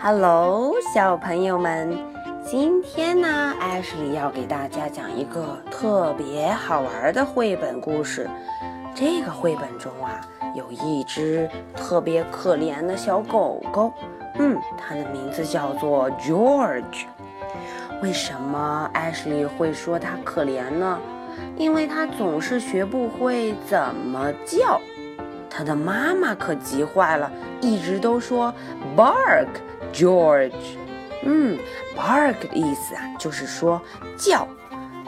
Hello，小朋友们，今天呢，艾什莉要给大家讲一个特别好玩的绘本故事。这个绘本中啊，有一只特别可怜的小狗狗，嗯，它的名字叫做 George。为什么艾什莉会说它可怜呢？因为它总是学不会怎么叫。它的妈妈可急坏了，一直都说 bark George。嗯，bark 的意思啊，就是说叫。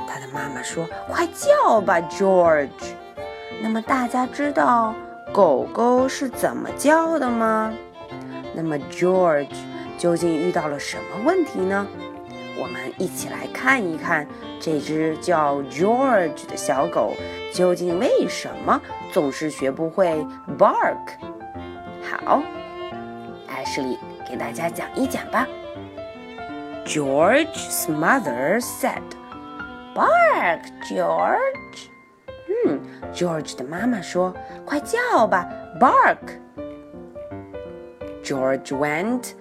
它的妈妈说：“快叫吧，George。”那么大家知道狗狗是怎么叫的吗？那么 George 究竟遇到了什么问题呢？我们一起来看一看这只叫 George 的小狗究竟为什么总是学不会 bark。好，艾什莉给大家讲一讲吧。George's mother said, "Bark, George." 嗯，George 的妈妈说：“快叫吧，bark。” George went,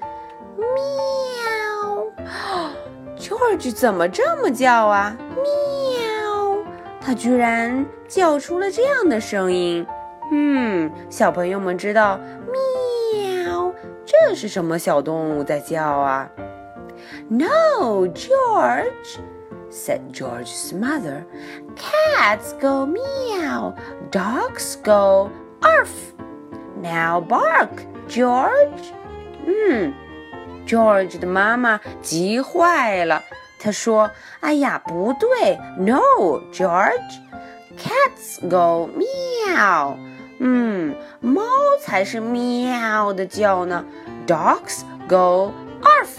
meow. George 怎么这么叫啊？喵！他居然叫出了这样的声音。嗯，小朋友们知道喵 这是什么小动物在叫啊？No, George, said George's mother. Cats go meow, dogs go arf. Now bark, George. 嗯。George 的妈妈急坏了，她说：“哎呀，不对，No, George, cats go meow。 嗯，猫才是喵的叫呢。Dogs go arf。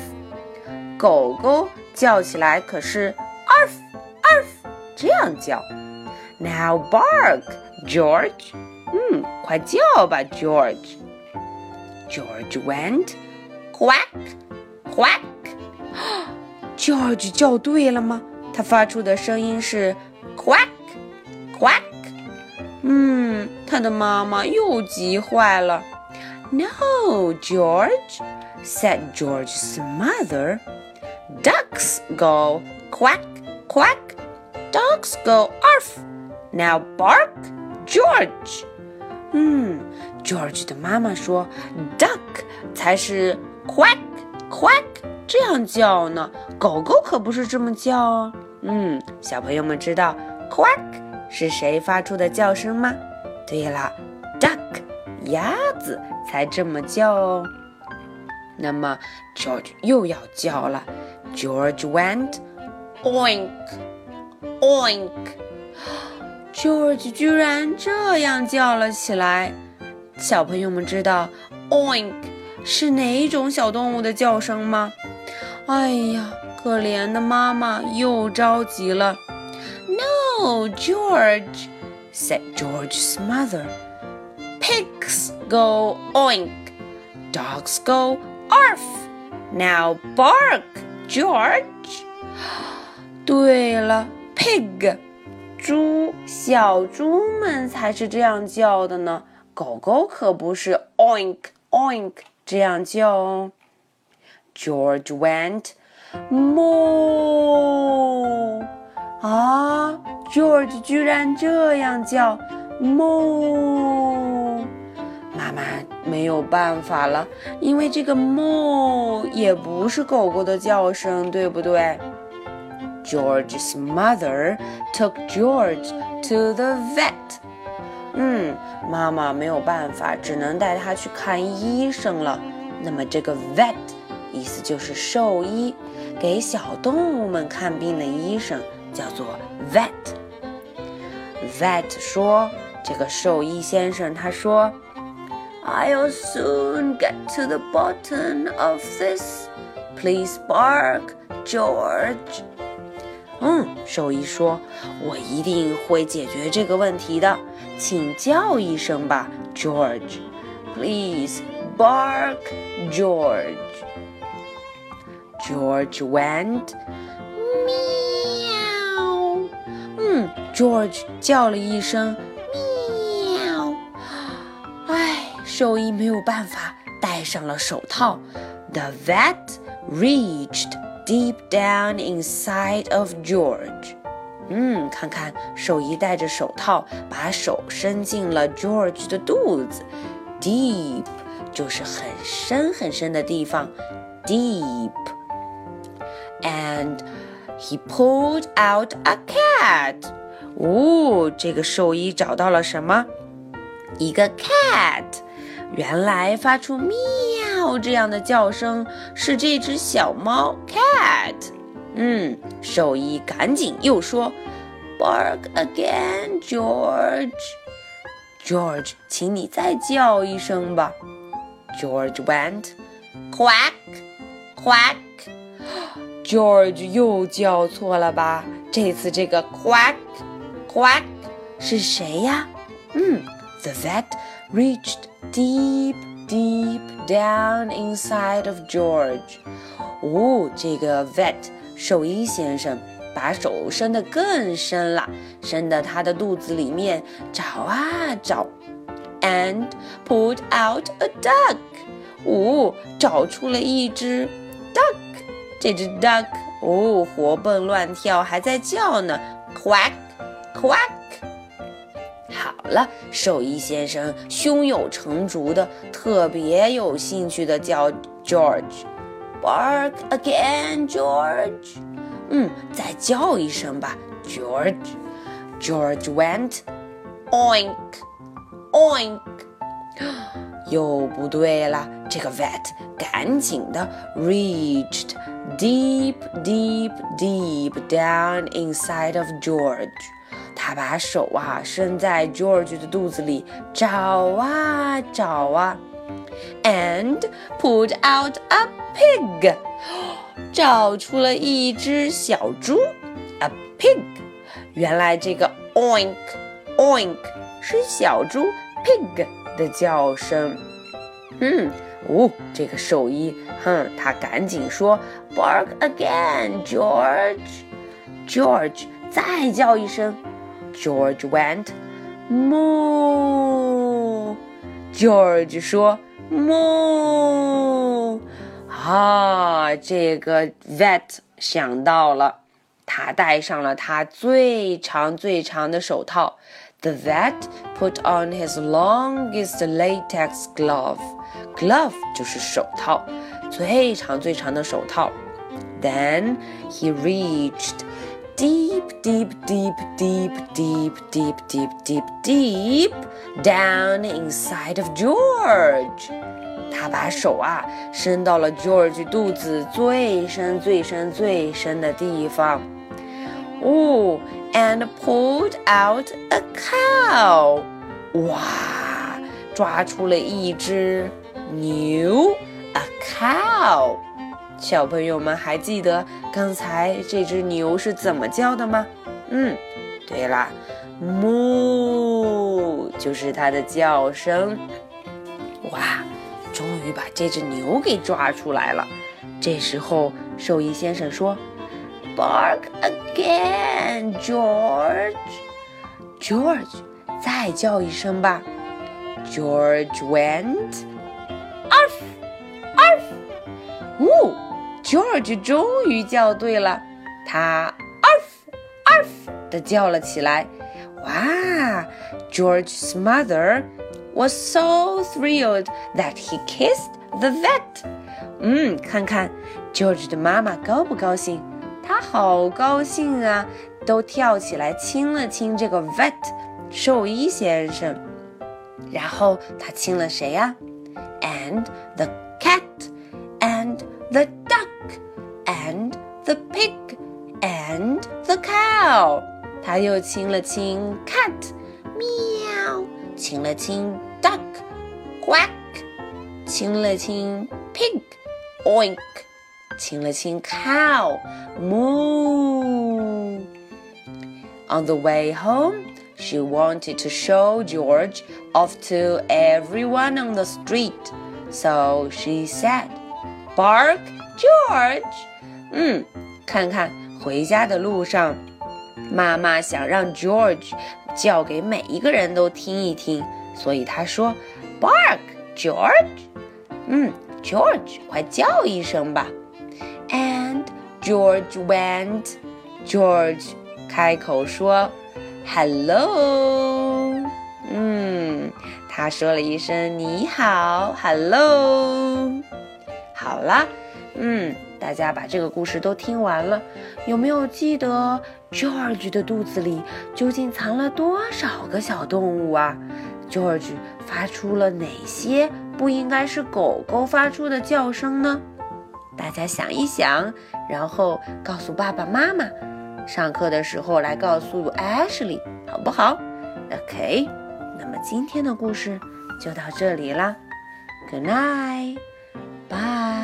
狗狗叫起来可是 arf arf 这样叫。Now bark, George。嗯，快叫吧，George。George went quack。Quack，George 叫对了吗？他发出的声音是 quack，quack。嗯， 他的妈妈又急坏了。No, George, said George's mother. Ducks go quack, quack. Dogs go arf. Now bark, George. 嗯，George 的妈妈说，duck 才是 quack。quack 这样叫呢，狗狗可不是这么叫哦。嗯，小朋友们知道 quack 是谁发出的叫声吗？ 对了，duck 鸭子才这么叫哦。那么 George 又要叫了，George went oink oink。George 居然这样叫了起来。小朋友们知道 oink。是哪种小动物的叫声吗？哎呀，可怜的妈妈又着急了。No, George, said George's mother. Pigs go oink, dogs go arf. Now bark, George. 对了，pig，猪，小猪们才是这样叫的呢。狗狗可不是 oink oink。这样叫哦。George went moo 啊 ，George 居然这样叫哞。妈妈没有办法了，因为这个哞也不是狗狗的叫声，对不对？George's mother took George to the vet. 嗯，妈妈没有办法，只能带他去看医生了。那么这个 vet 意思就是兽医，给小动物们看病的医生叫做 vet。vet 说，这个兽医先生他说，I'll soon get to the bottom of this. Please bark, George. 嗯，兽医说：“我一定会解决这个问题的，请叫一声吧，George。Please bark, George。” George went meow。嗯 ，George 叫了一声 meow。唉，兽医没有办法，戴上了手套 the vet reached deep down inside of George. 嗯，看看兽医戴着手套，把手伸进了 George 的肚子。Deep 就是很深很深的地方，deep。And he pulled out a cat. 哦，这个兽医找到了什么？一个 cat。原来发出喵这样的叫声是这只小猫 cat。嗯，兽医赶紧又说：“Bark again, George. George，请你再叫一声吧。” George went quack quack. George 又叫错了吧？这次这个 quack quack 是谁呀？嗯，The vet reached deep deep down inside of George. 哦，这个 vet 兽医先生把手伸得更深了，伸到他的肚子里面找啊找，and pulled out a duck。哦，找出了一只 duck。这只 duck 哦，活蹦乱跳，还在叫呢，quack quack。好了，兽医先生胸有成竹的，特别有兴趣的叫 George，bark again George。嗯，再叫一声吧，George。George went oink oink。又不对了，这个 vet 赶紧的 reached deep deep deep down inside of George。 他把手啊伸在 George 的肚子里找啊找啊，and pulled out a pig。找出了一只小猪，a pig。原来这个 oink oink 是小猪 pig 的叫声。嗯，哦，这个兽医，哼，他赶紧说，bark again, George。George 再叫一声 ，George went moo。George 说 moo。啊，这个 vet 想到了，他戴上了他最长最长的手套。The vet put on his longest latex glove. Glove 就是手套，最长最长的手套。Then he reached deep, deep, deep, deep, deep, deep, deep, deep, deep down inside of George. 他把手啊伸到了 George 肚子最深、最深、最深的地方。哦，and pulled out a cow。哇，抓出了一只牛，a cow。 小朋友们还记得刚才这只牛是怎么叫的吗？嗯，对啦哞就是它的叫声。哇！终于把这只牛给抓出来了。这时候，兽医先生说：“Bark again, George. George，再叫一声吧。” George went arf arf。呜 ，George 终于叫对了，他 arf arf 的叫了起来。哇，George's mother。was so thrilled that he kissed the vet. 嗯，看看 George 的妈妈高不高兴？她好高兴啊，都跳起来亲了亲这个 vet 兽医先生。然后他亲了谁呀？And the cat, and the duck, and the pig, and the cow。他又亲了亲 cat，喵。亲了亲 duck，quack；亲了亲 pig，oink；亲了亲 cow，moo。On the way home, she wanted to show George off to everyone on the street, so she said, "Bark, George." 嗯，看看回家的路上，妈妈想让 George 叫给每一个人都听一听，所以他说：“Bark, George。”嗯 George，快叫一声吧。And George went. George 开口说：“Hello。”嗯，他说了一声“你好，Hello。”好了，嗯，大家把这个故事都听完了，有没有记得 George 的肚子里究竟藏了多少个小动物啊？George 发出了哪些不应该是狗狗发出的叫声呢？大家想一想，然后告诉爸爸妈妈。上课的时候来告诉 Ashley，好不好？OK，那么今天的故事就到这里啦。Good night，bye。